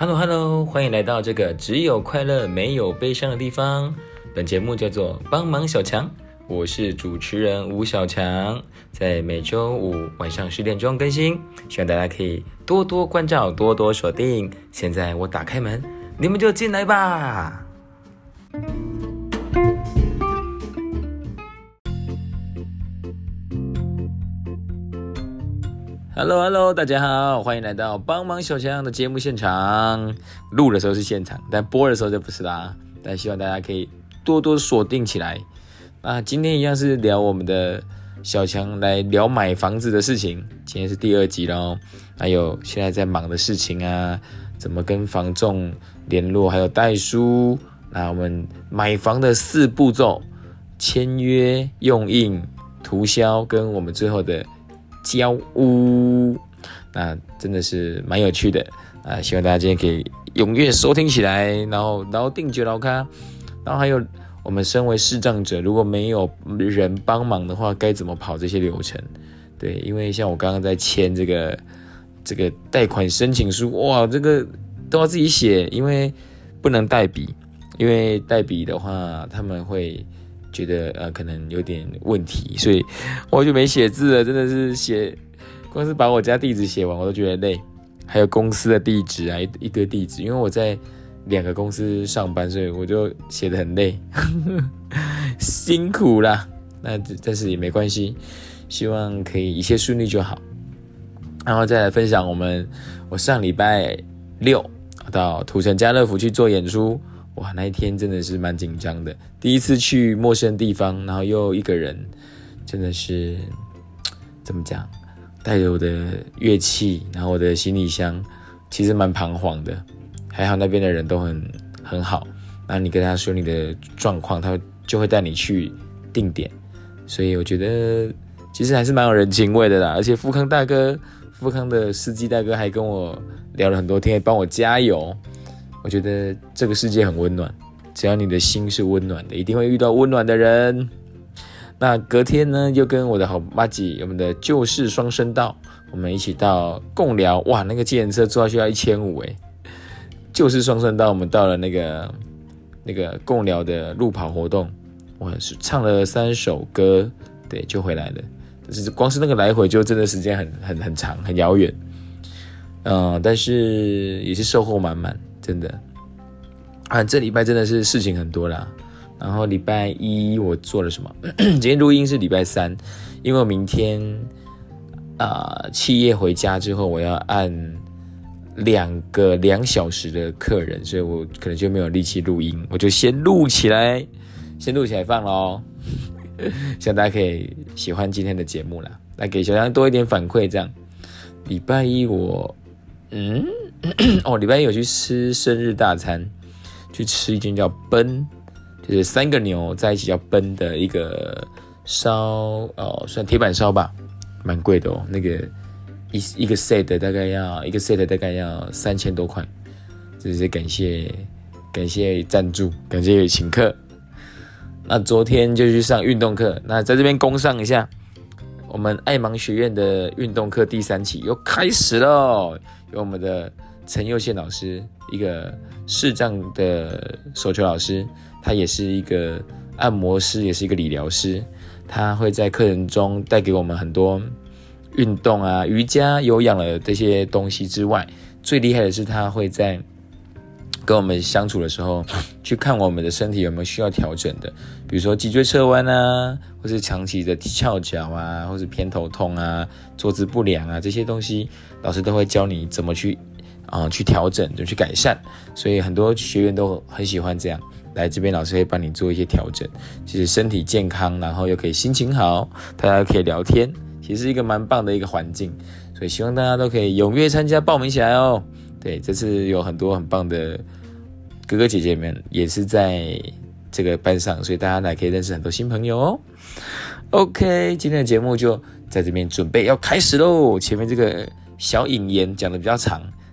Hello Hello，欢迎来到这个只有快乐没有悲伤的地方。本节目叫做帮忙小强，我是主持人吴小强，在每周五晚上十点钟更新，希望大家可以多多关照，多多锁定。现在我打开门，你们就进来吧。Hello Hello，大家好，欢迎来到帮忙小强的节目现场。录的时候是现场，但播的时候就不是啦。但希望大家可以多多锁定起来。那今天一样是聊我们的小强来聊买房子的事情。今天是第二集喽，还有现在在忙的事情啊，怎么跟房仲联络，还有代书。那我们买房的四步骤：签约、用印、涂销，跟我们最后的。交屋，那真的是蛮有趣的啊！希望大家今天可以踊跃收听起来，然后然后定决老咖，然后还有我们身为视障者，如果没有人帮忙的话，该怎么跑这些流程？对，因为像我刚刚在签这个这个贷款申请书，哇，这个都要自己写，因为不能代笔，因为代笔的话他们会。觉得呃可能有点问题，所以我就没写字了。真的是写，光是把我家地址写完我都觉得累，还有公司的地址啊，一一堆地址。因为我在两个公司上班，所以我就写的很累，辛苦啦。那但是也没关系，希望可以一切顺利就好。然后再来分享我们，我上礼拜六到土城家乐福去做演出。哇，那一天真的是蛮紧张的，第一次去陌生地方，然后又一个人，真的是怎么讲？带着我的乐器，然后我的行李箱，其实蛮彷徨的。还好那边的人都很很好，那你跟他说你的状况，他就会带你去定点。所以我觉得其实还是蛮有人情味的啦。而且富康大哥，富康的司机大哥还跟我聊了很多天，帮我加油。我觉得这个世界很温暖，只要你的心是温暖的，一定会遇到温暖的人。那隔天呢，又跟我的好妈吉，我们的旧式双声道，我们一起到共聊。哇，那个计程车坐下去要一千五诶。旧式双声道，我们到了那个那个共聊的路跑活动，我是唱了三首歌，对，就回来了。但是光是那个来回就真的时间很很很长，很遥远。嗯，但是也是收获满满。真的啊，这礼拜真的是事情很多啦。然后礼拜一我做了什么？今天录音是礼拜三，因为我明天啊，企业回家之后，我要按两个两小时的客人，所以我可能就没有力气录音，我就先录起来，先录起来放喽。希望大家可以喜欢今天的节目啦，来给小杨多一点反馈。这样，礼拜一我嗯。哦，礼拜一有去吃生日大餐，去吃一间叫“奔”，就是三个牛在一起叫“奔”的一个烧哦，算铁板烧吧，蛮贵的哦。那个一一个 set 大概要一个 set 大概要三千多块，这是感谢感谢赞助，感谢请客。那昨天就去上运动课，那在这边恭上一下，我们爱芒学院的运动课第三期又开始了，有我们的。陈佑宪老师，一个视障的手球老师，他也是一个按摩师，也是一个理疗师。他会在课程中带给我们很多运动啊、瑜伽、有氧的这些东西之外，最厉害的是他会在跟我们相处的时候，去看我们的身体有没有需要调整的，比如说脊椎侧弯啊，或是长期的翘脚啊，或是偏头痛啊、坐姿不良啊这些东西，老师都会教你怎么去。啊，去调整，就去改善，所以很多学员都很喜欢这样来这边，老师会帮你做一些调整，其实身体健康，然后又可以心情好，大家可以聊天，其实是一个蛮棒的一个环境，所以希望大家都可以踊跃参加，报名起来哦。对，这次有很多很棒的哥哥姐姐们也是在这个班上，所以大家来可以认识很多新朋友哦。OK，今天的节目就在这边准备要开始喽，前面这个小引言讲的比较长。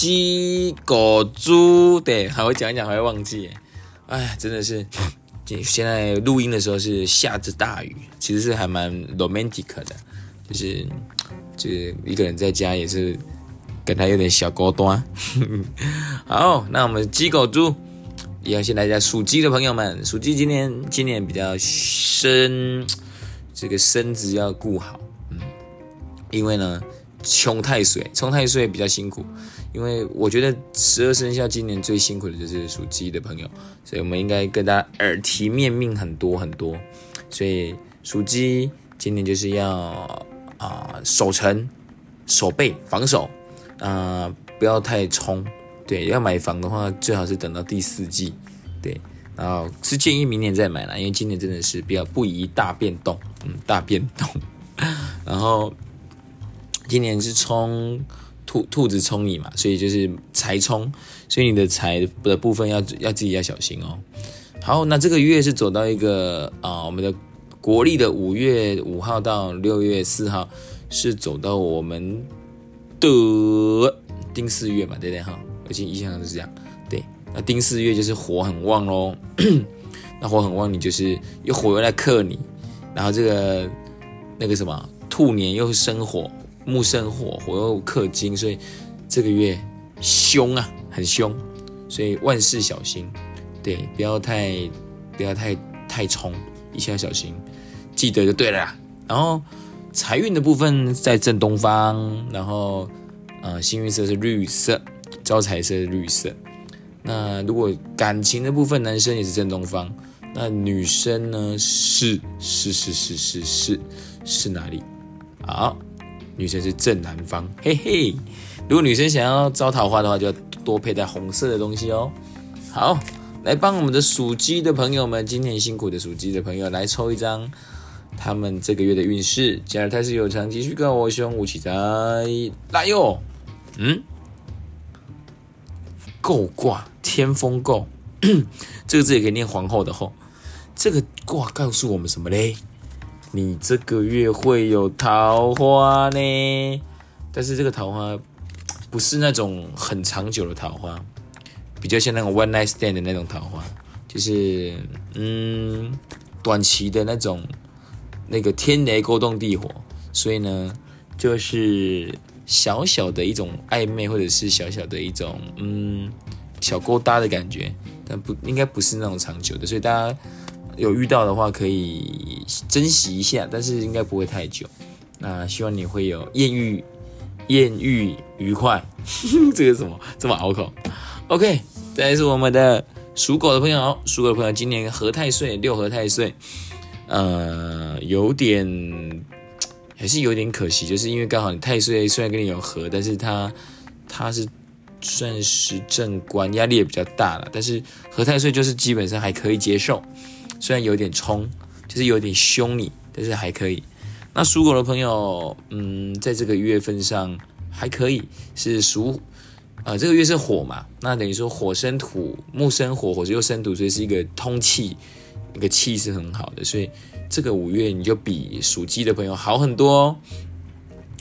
鸡、狗、猪。对，还会讲一讲，还会忘记。哎，真的是，现在录音的时候是下着大雨，其实是还蛮 romantic 的，就是就是一个人在家也是。跟他有点小高端，好，那我们鸡狗猪，也要先来一下属鸡的朋友们，属鸡今年今年比较生，这个身子要顾好，嗯，因为呢冲太岁，冲太岁比较辛苦，因为我觉得十二生肖今年最辛苦的就是属鸡的朋友，所以我们应该跟大家耳提面命很多很多，所以属鸡今年就是要啊守城、守备、防守。啊，不要太冲，对，要买房的话，最好是等到第四季，对，然后是建议明年再买啦，因为今年真的是比较不宜大变动，嗯，大变动，然后今年是冲兔兔子冲你嘛，所以就是财冲，所以你的财的部分要要自己要小心哦。好，那这个月是走到一个啊，我们的国历的五月五号到六月四号是走到我们。的丁巳月嘛，对不对哈？而且印象上是这样，对。那丁巳月就是火很旺喽，那火很旺，你就是又火又来克你，然后这个那个什么兔年又生火，木生火，火又克金，所以这个月凶啊，很凶，所以万事小心，对，不要太不要太太冲，一切小心，记得就对了。然后。财运的部分在正东方，然后，呃，幸运色是绿色，招财色是绿色。那如果感情的部分，男生也是正东方，那女生呢？是是是是是是是哪里？好，女生是正南方，嘿嘿。如果女生想要招桃花的话，就要多佩戴红色的东西哦。好，来帮我们的属鸡的朋友们，今天辛苦的属鸡的朋友来抽一张。他们这个月的运势，假如他是有长，继续跟我凶武器在来哟。嗯，够卦天风够，这个字也可以念皇后的后。这个卦告诉我们什么嘞？你这个月会有桃花呢，但是这个桃花不是那种很长久的桃花，比较像那种 one night stand 的那种桃花，就是嗯短期的那种。那个天雷勾动地火，所以呢，就是小小的一种暧昧，或者是小小的一种嗯小勾搭的感觉，但不应该不是那种长久的，所以大家有遇到的话可以珍惜一下，但是应该不会太久。那希望你会有艳遇，艳遇愉快。这个什么这么拗口？OK，再来是我们的属狗的朋友，属狗的朋友今年合太岁，六合太岁。呃，有点还是有点可惜，就是因为刚好你太岁虽然跟你有合，但是他他是算是正官，压力也比较大了。但是合太岁就是基本上还可以接受，虽然有点冲，就是有点凶你，但是还可以。那属狗的朋友，嗯，在这个月份上还可以，是属呃这个月是火嘛，那等于说火生土，木生火，火又生土，所以是一个通气。一个气是很好的，所以这个五月你就比属鸡的朋友好很多哦。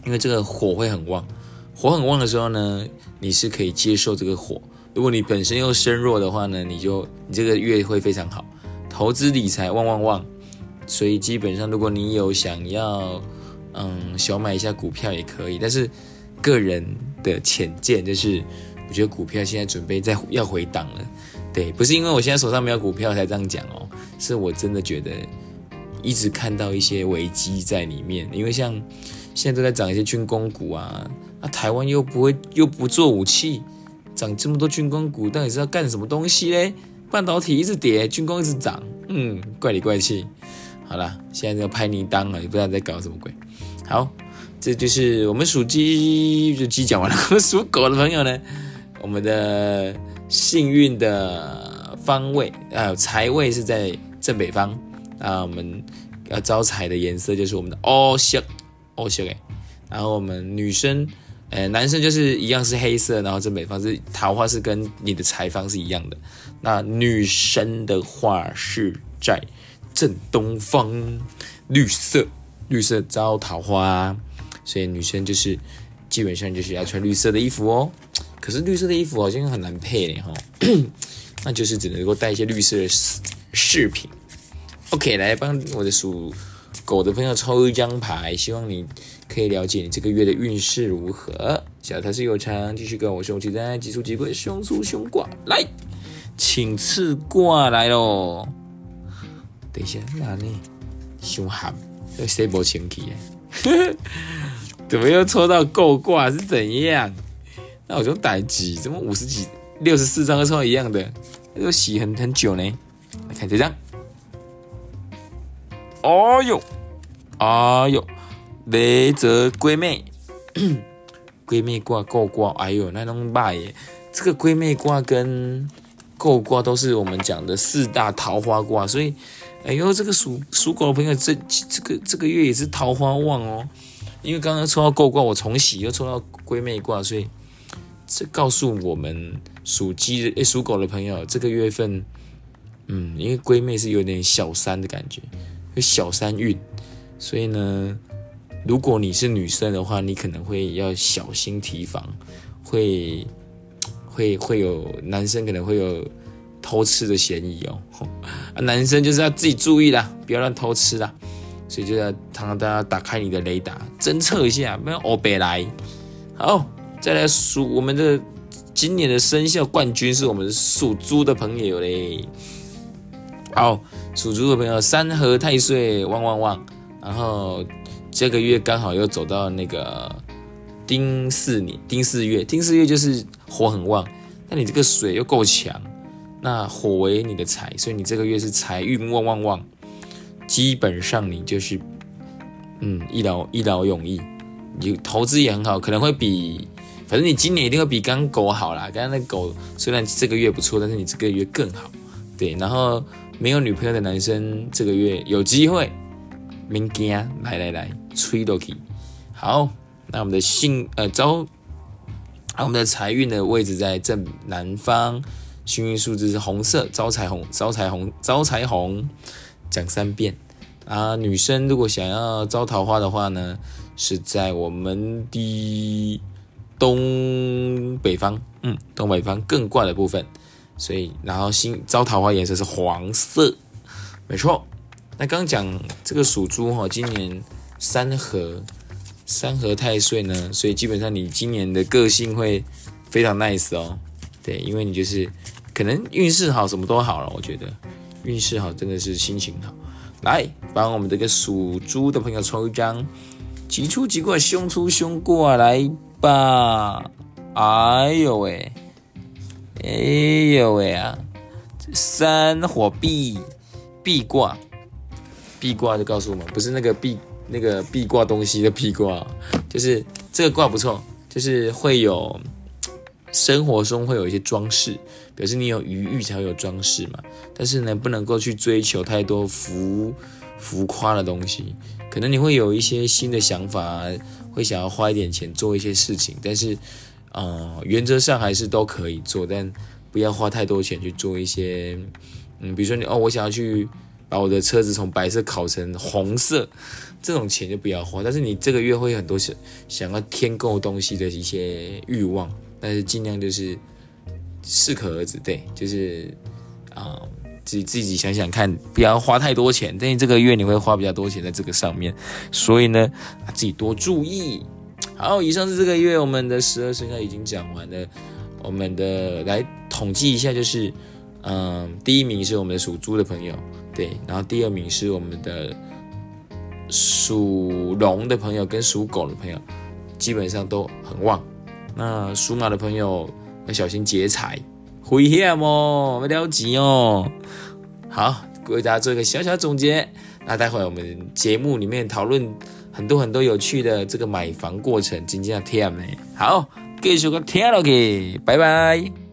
因为这个火会很旺，火很旺的时候呢，你是可以接受这个火。如果你本身又身弱的话呢，你就你这个月会非常好，投资理财旺旺旺。所以基本上，如果你有想要嗯小买一下股票也可以，但是个人的浅见就是，我觉得股票现在准备在要回档了。对，不是因为我现在手上没有股票才这样讲哦。是我真的觉得一直看到一些危机在里面，因为像现在都在涨一些军工股啊，那台湾又不会又不做武器，涨这么多军工股到底是要干什么东西嘞？半导体一直跌，军工一直涨，嗯，怪里怪气。好了，现在这个拍泥当了，也不知道在搞什么鬼。好，这就是我们属鸡就鸡讲完了，我们属狗的朋友呢，我们的幸运的方位啊财位是在。正北方啊，我们要招财的颜色就是我们的哦色哦色哎，然后我们女生呃，男生就是一样是黑色，然后正北方是桃花是跟你的财方是一样的。那女生的话是在正东方，绿色，绿色招桃花，所以女生就是基本上就是要穿绿色的衣服哦。可是绿色的衣服好像很难配嘞哈，那就是只能够带一些绿色的饰品。OK，来帮我的属狗的朋友抽一张牌，希望你可以了解你这个月的运势如何。小台是有长，继续跟我说，期待急出急贵，凶出凶卦来，请赐卦来喽。等一下，哪里？凶悍，这谁不清气耶？怎么又抽到够卦是怎样？那我就逮几，怎么五十几、六十四张都抽一样的？又洗很很久呢。来看这张。哦哟，哎呦，雷泽闺妹，闺妹卦够卦，哎呦，那种卖耶！这个闺妹卦跟够卦都是我们讲的四大桃花卦，所以，哎呦，这个属属狗的朋友，这这个这个月也是桃花旺哦。因为刚刚抽到够卦，我重洗又抽到闺妹卦，所以这告诉我们属鸡的、属狗的朋友，这个月份，嗯，因为闺妹是有点小三的感觉。有小三运，所以呢，如果你是女生的话，你可能会要小心提防，会会会有男生可能会有偷吃的嫌疑哦。啊，男生就是要自己注意啦，不要乱偷吃啦。所以就要常常大家打开你的雷达，侦测一下，不要欧北来。好，再来数我们的今年的生肖冠军是我们属猪的朋友嘞。好。属猪的朋友，三合太岁旺旺旺，然后这个月刚好又走到那个丁巳年，丁巳月，丁巳月就是火很旺，那你这个水又够强，那火为你的财，所以你这个月是财运旺旺旺，基本上你就是嗯一劳一劳永逸，你投资也很好，可能会比，反正你今年一定会比刚狗好啦，刚刚那狗虽然这个月不错，但是你这个月更好，对，然后。没有女朋友的男生，这个月有机会。明惊，来来来，吹都可以。好，那我们的幸呃招，啊我们的财运的位置在正南方，幸运数字是红色，招财红，招财红，招财红，讲三遍。啊，女生如果想要招桃花的话呢，是在我们的东北方，嗯，东北方更怪的部分。所以，然后新招桃花颜色是黄色，没错。那刚讲这个属猪哈，今年三合三合太岁呢，所以基本上你今年的个性会非常 nice 哦。对，因为你就是可能运势好，什么都好了。我觉得运势好真的是心情好。来，帮我们这个属猪的朋友抽一张，吉出吉过，凶出凶过来吧。哎呦喂！哎呦喂啊！三火壁壁卦，壁卦就告诉我们，不是那个壁那个壁挂东西的壁挂，就是这个挂不错，就是会有生活中会有一些装饰，表示你有余裕才会有装饰嘛。但是呢，不能够去追求太多浮浮夸的东西，可能你会有一些新的想法，会想要花一点钱做一些事情，但是。呃，原则上还是都可以做，但不要花太多钱去做一些，嗯，比如说你哦，我想要去把我的车子从白色烤成红色，这种钱就不要花。但是你这个月会很多想想要添购东西的一些欲望，但是尽量就是适可而止，对，就是啊，自己自己想想看，不要花太多钱。但是这个月你会花比较多钱在这个上面，所以呢，自己多注意。好，以上是这个月我们的十二生肖已经讲完了。我们的来统计一下，就是，嗯，第一名是我们的属猪的朋友，对，然后第二名是我们的属龙的朋友跟属狗的朋友，基本上都很旺。那属马的朋友要小心劫财，危险哦，不要急哦。好，为大家做一个小小总结。那待会我们节目里面讨论。很多很多有趣的这个买房过程，真正甜呢。好，继续个听落去，拜拜。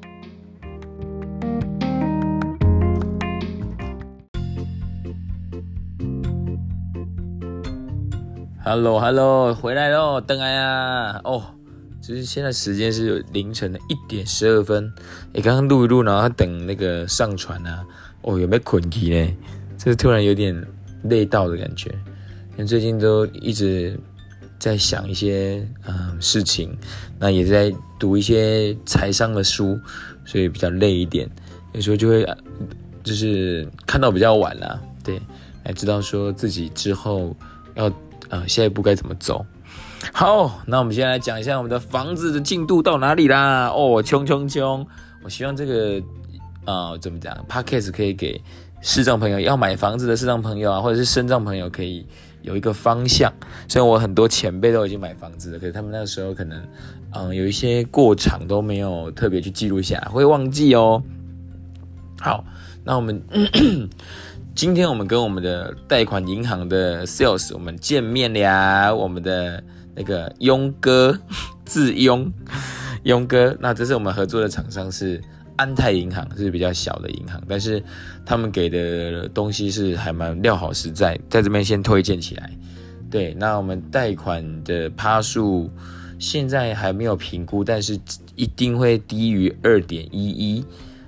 Hello Hello，回来喽，登来啊！哦，就是现在时间是凌晨的一点十二分，你刚刚录一录，然后等那个上传啊，哦，有没有困题呢？这突然有点累到的感觉，因为最近都一直在想一些嗯事情，那也在读一些财商的书，所以比较累一点，有时候就会就是看到比较晚了，对，才知道说自己之后要呃下一步该怎么走。好，那我们先来讲一下我们的房子的进度到哪里啦？哦，冲冲冲！我希望这个啊，怎么讲？Podcast 可以给视障朋友要买房子的视障朋友啊，或者是身障朋友可以有一个方向。虽然我很多前辈都已经买房子了，可是他们那个时候可能嗯有一些过场都没有特别去记录下来，会忘记哦。好，那我们今天我们跟我们的贷款银行的 Sales 我们见面了，我们的。那个庸哥，自庸，庸哥，那这是我们合作的厂商是安泰银行，是比较小的银行，但是他们给的东西是还蛮料好实在，在这边先推荐起来。对，那我们贷款的趴数现在还没有评估，但是一定会低于二点一一。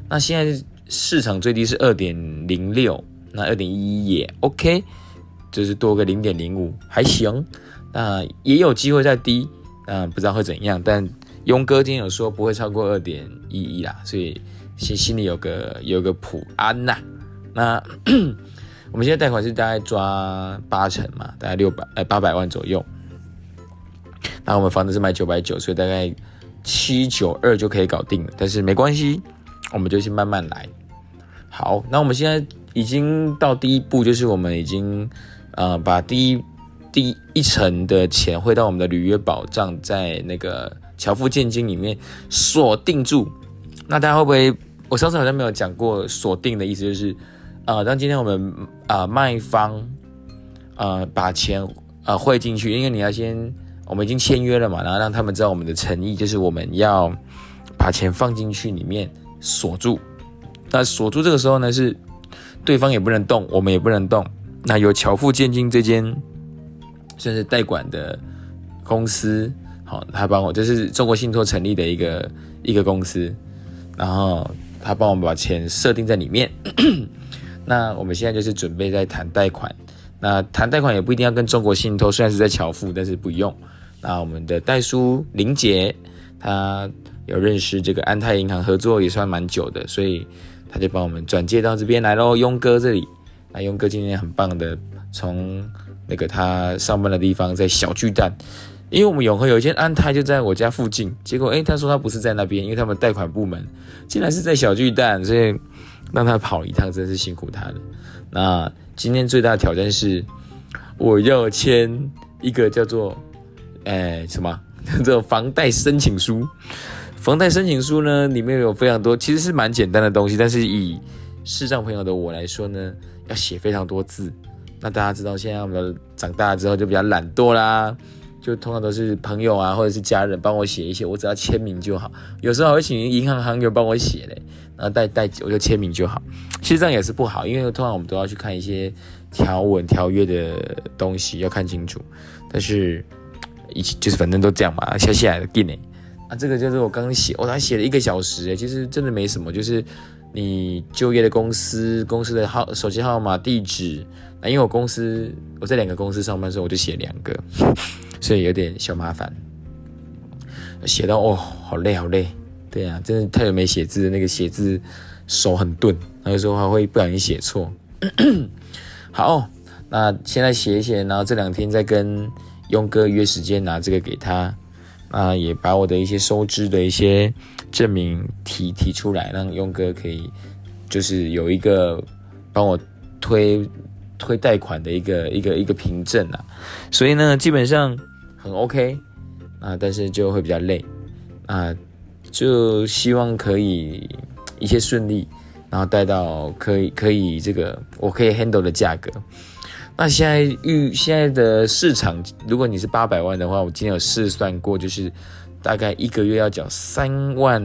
那现在市场最低是二点零六，那二点一一也 OK，就是多个零点零五，还行。那也有机会再低，嗯，不知道会怎样。但庸哥今天有说不会超过二点一一啦，所以心心里有个有个谱安呐。那 我们现在贷款是大概抓八成嘛，大概六百呃八百万左右。那我们房子是卖九百九，所以大概七九二就可以搞定了。但是没关系，我们就先慢慢来。好，那我们现在已经到第一步，就是我们已经呃把第一。第一层的钱汇到我们的履约保障，在那个乔富建金里面锁定住。那大家会不会？我上次好像没有讲过锁定的意思，就是呃，当今天我们啊卖方呃把钱呃汇进去，因为你要先我们已经签约了嘛，然后让他们知道我们的诚意，就是我们要把钱放进去里面锁住。那锁住这个时候呢，是对方也不能动，我们也不能动。那有乔富建金这间。算是代管的公司，好，他帮我，这是中国信托成立的一个一个公司，然后他帮我们把钱设定在里面。那我们现在就是准备在谈贷款，那谈贷款也不一定要跟中国信托，虽然是在乔富，但是不用。那我们的代书林杰，他有认识这个安泰银行合作也算蛮久的，所以他就帮我们转接到这边来喽，庸哥这里。那庸哥今天很棒的从。那个他上班的地方在小巨蛋，因为我们永和有一间安泰就在我家附近，结果诶，他说他不是在那边，因为他们贷款部门竟然是在小巨蛋，所以让他跑一趟真是辛苦他了。那今天最大的挑战是，我要签一个叫做诶什么这种房贷申请书。房贷申请书呢，里面有非常多，其实是蛮简单的东西，但是以视障朋友的我来说呢，要写非常多字。那大家知道，现在我们长大之后就比较懒惰啦，就通常都是朋友啊，或者是家人帮我写一些，我只要签名就好。有时候还会请银行行员帮我写嘞，然后带带我就签名就好。其实这样也是不好，因为通常我们都要去看一些条文条约的东西，要看清楚。但是一就是反正都这样嘛，写下来的给你。啊，这个就是我刚写，我才写了一个小时诶，其实真的没什么，就是你就业的公司、公司的号、手机号码、地址。那因为我公司我在两个公司上班的时候，我就写两个，所以有点小麻烦。写到哦，好累好累，对啊，真的太久没写字，那个写字手很钝，有时候还会不小心写错。好，那现在写一写，然后这两天再跟庸哥约时间拿这个给他，那也把我的一些收支的一些证明提提出来，让庸哥可以就是有一个帮我推。推贷款的一个一个一个凭证啊，所以呢，基本上很 OK 啊，但是就会比较累啊，就希望可以一切顺利，然后贷到可以可以这个我可以 handle 的价格。那现在预现在的市场，如果你是八百万的话，我今天有试算过，就是大概一个月要缴三万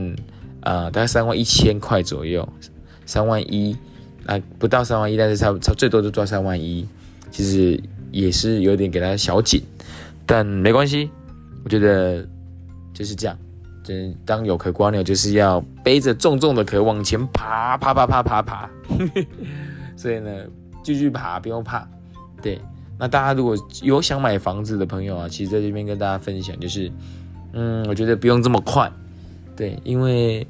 啊，大概三万一千块左右，三万一。啊，不到三万一，但是差不差最多就赚三万一，其实也是有点给他小紧，但没关系，我觉得就是这样。就是当有壳瓜牛，就是要背着重重的壳往前爬，爬爬爬爬爬。所以呢，继续爬，不用怕。对，那大家如果有想买房子的朋友啊，其实在这边跟大家分享，就是，嗯，我觉得不用这么快。对，因为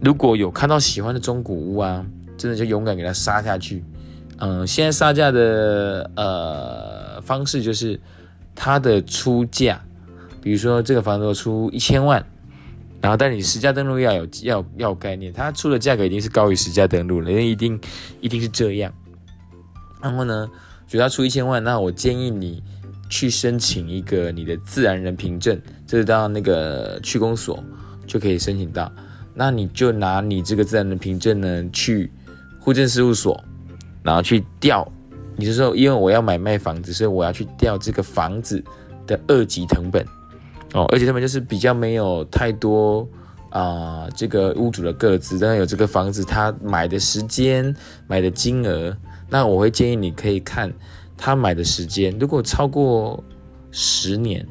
如果有看到喜欢的中古屋啊，真的就勇敢给它杀下去。嗯，现在杀价的呃方式就是它的出价，比如说这个房子出一千万。然后，但你实价登录要有要要有概念，它出的价格一定是高于实价登录了，因为一定一定是这样。然后呢，觉得他出一千万，那我建议你去申请一个你的自然人凭证，这是到那个区公所就可以申请到。那你就拿你这个自然人凭证呢去户政事务所，然后去调。你是说，因为我要买卖房子，所以我要去调这个房子的二级成本。哦，而且他们就是比较没有太多啊，这个屋主的个资，当然有这个房子他买的时间、买的金额。那我会建议你可以看他买的时间，如果超过十年，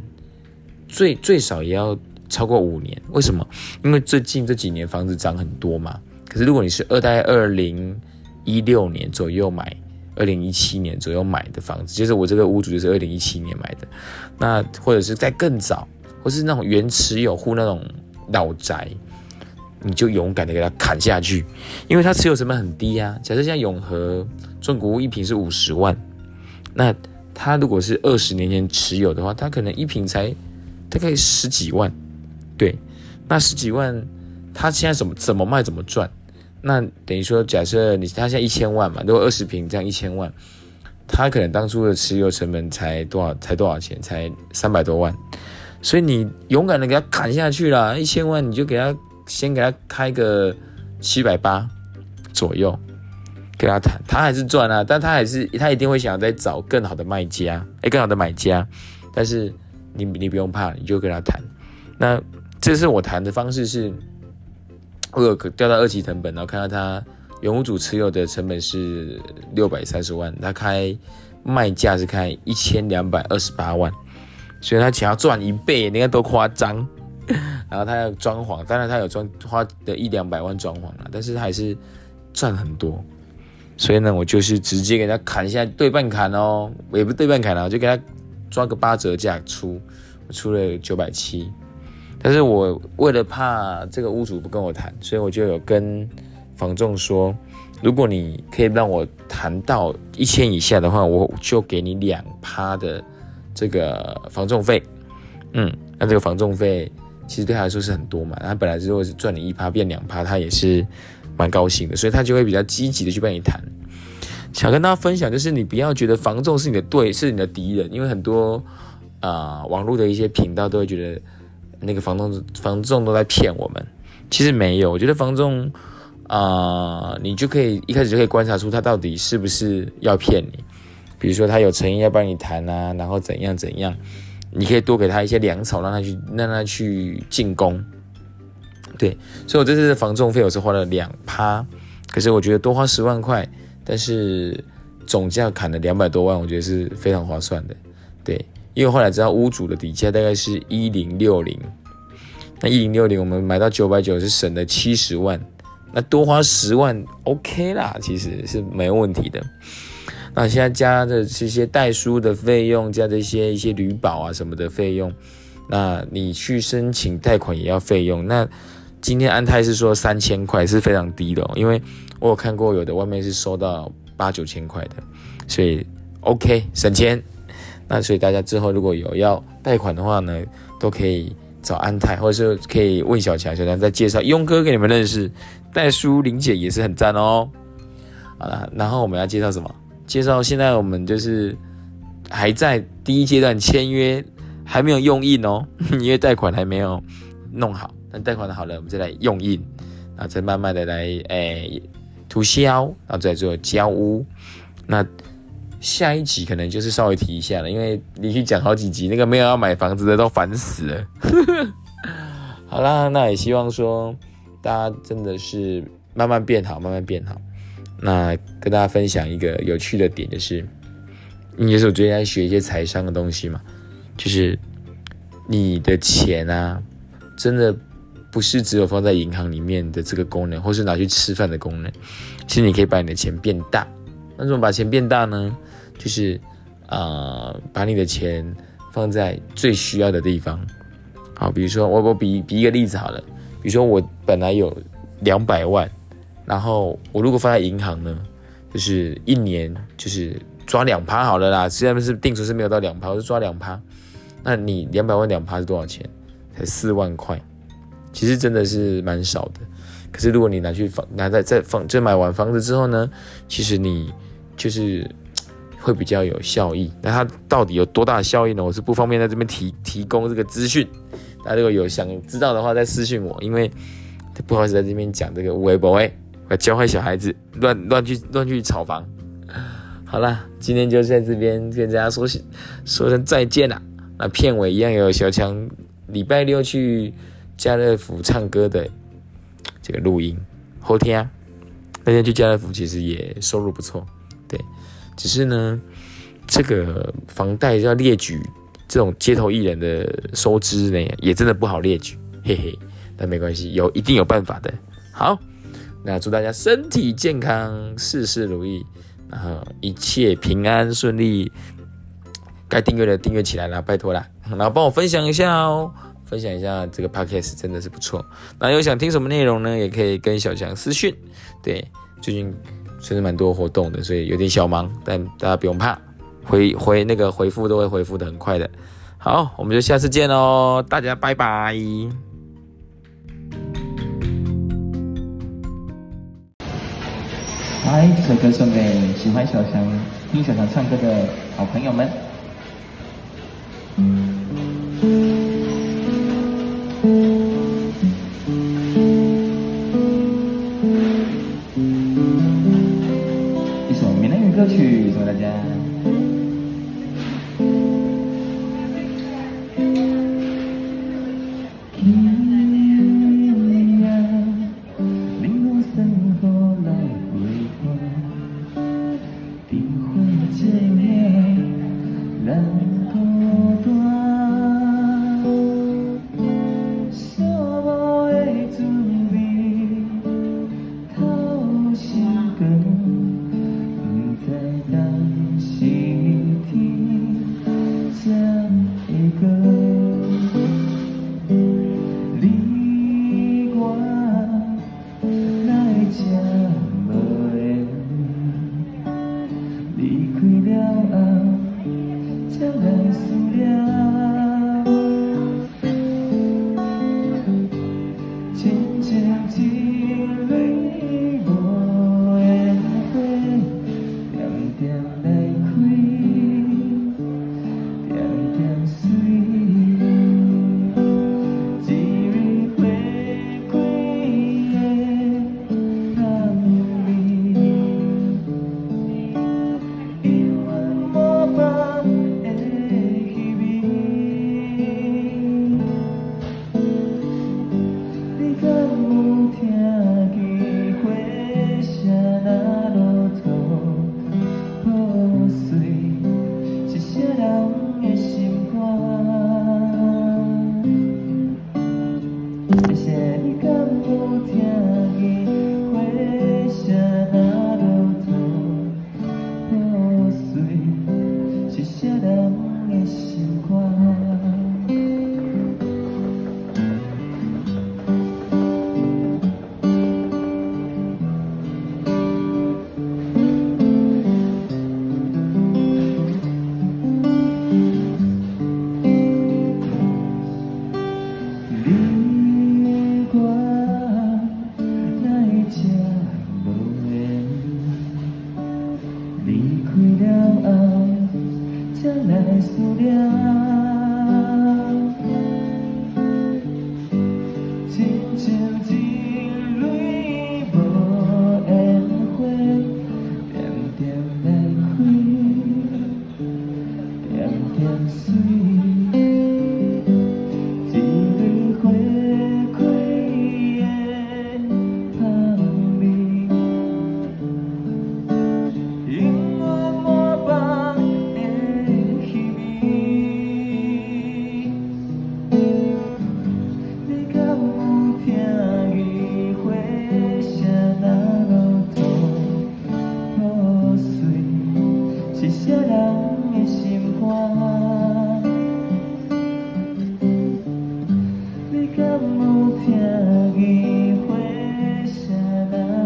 最最少也要超过五年。为什么？因为最近这几年房子涨很多嘛。可是如果你是二代二零一六年左右买，二零一七年左右买的房子，就是我这个屋主就是二零一七年买的，那或者是在更早。或是那种原持有户那种老宅，你就勇敢的给他砍下去，因为他持有成本很低啊。假设像永和中古屋一平是五十万，那他如果是二十年前持有的话，他可能一平才大概十几万，对，那十几万他现在怎么怎么卖怎么赚？那等于说，假设你他现在一千万嘛，如果二十平这样一千万，他可能当初的持有成本才多少？才多少钱？才三百多万。所以你勇敢的给他砍下去了，一千万你就给他先给他开个七百八左右，给他谈，他还是赚啊，但他还是他一定会想要再找更好的卖家，哎，更好的买家，但是你你不用怕，你就跟他谈。那这是我谈的方式是，我有掉到二级成本，然后看到他原屋主持有的成本是六百三十万，他开卖价是开一千两百二十八万。所以他想要赚一倍，你看多夸张。然后他要装潢，当然他有装花的一两百万装潢了，但是他还是赚很多。所以呢，我就是直接给他砍一下对半砍哦，也不对半砍了，我就给他抓个八折价出，我出了九百七。但是我为了怕这个屋主不跟我谈，所以我就有跟房仲说，如果你可以让我谈到一千以下的话，我就给你两趴的。这个房仲费，嗯，那这个房仲费其实对他来说是很多嘛。他本来如果是赚你一趴变两趴，他也是蛮高兴的，所以他就会比较积极的去帮你谈。想跟大家分享，就是你不要觉得房仲是你的对，是你的敌人，因为很多啊网络的一些频道都会觉得那个房东房仲都在骗我们。其实没有，我觉得房仲啊，你就可以一开始就可以观察出他到底是不是要骗你。比如说他有诚意要帮你谈啊，然后怎样怎样，你可以多给他一些粮草，让他去让他去进攻。对，所以我这次的房仲费我是花了两趴，可是我觉得多花十万块，但是总价砍了两百多万，我觉得是非常划算的。对，因为后来知道屋主的底价大概是一零六零，那一零六零我们买到九百九是省了七十万，那多花十万 OK 啦，其实是没问题的。那现在加的这些代书的费用，加这些一些旅保啊什么的费用，那你去申请贷款也要费用。那今天安泰是说三千块是非常低的，因为我有看过有的外面是收到八九千块的，所以 OK 省钱。那所以大家之后如果有要贷款的话呢，都可以找安泰，或者是可以问小强，小强再介绍雍哥给你们认识。代书林姐也是很赞哦。好了，然后我们要介绍什么？介绍现在我们就是还在第一阶段签约，还没有用印哦，因为贷款还没有弄好。等贷款好了，我们再来用印，然后再慢慢的来诶涂销，然后再做交屋。那下一集可能就是稍微提一下了，因为连续讲好几集，那个没有要买房子的都烦死了。好啦，那也希望说大家真的是慢慢变好，慢慢变好。那跟大家分享一个有趣的点，就是，你也是我最近在学一些财商的东西嘛，就是你的钱啊，真的不是只有放在银行里面的这个功能，或是拿去吃饭的功能。其实你可以把你的钱变大。那怎么把钱变大呢？就是啊，把你的钱放在最需要的地方。好，比如说我我比比一个例子好了。比如说我本来有两百万，然后我如果放在银行呢，就是一年就是抓两趴好了啦。虽然是定存是没有到两趴，我是抓两趴。那你两百万两趴是多少钱？才四万块，其实真的是蛮少的。可是如果你拿去放，拿在在放，就买完房子之后呢，其实你就是会比较有效益。那它到底有多大的效益呢？我是不方便在这边提提供这个资讯。大家如果有想知道的话，再私信我，因为不好意思在这边讲这个微博哎，教坏小孩子，乱乱去乱去炒房。好了，今天就在这边跟大家说说声再见了。那片尾一样有小强礼拜六去家乐福唱歌的这个录音。后天啊，那天去家乐福其实也收入不错，对，只是呢，这个房贷要列举。这种街头艺人的收支呢，也真的不好列举，嘿嘿，但没关系，有一定有办法的。好，那祝大家身体健康，事事如意，然后一切平安顺利。该订阅的订阅起来了，拜托啦，然后帮我分享一下哦，分享一下这个 podcast 真的是不错。那有想听什么内容呢？也可以跟小强私讯。对，最近确实蛮多活动的，所以有点小忙，但大家不用怕。回回那个回复都会回复的很快的，好，我们就下次见喽，大家拜拜。嗨，这首歌送给喜欢小强、听小强唱歌的好朋友们。嗯五月花送给大家。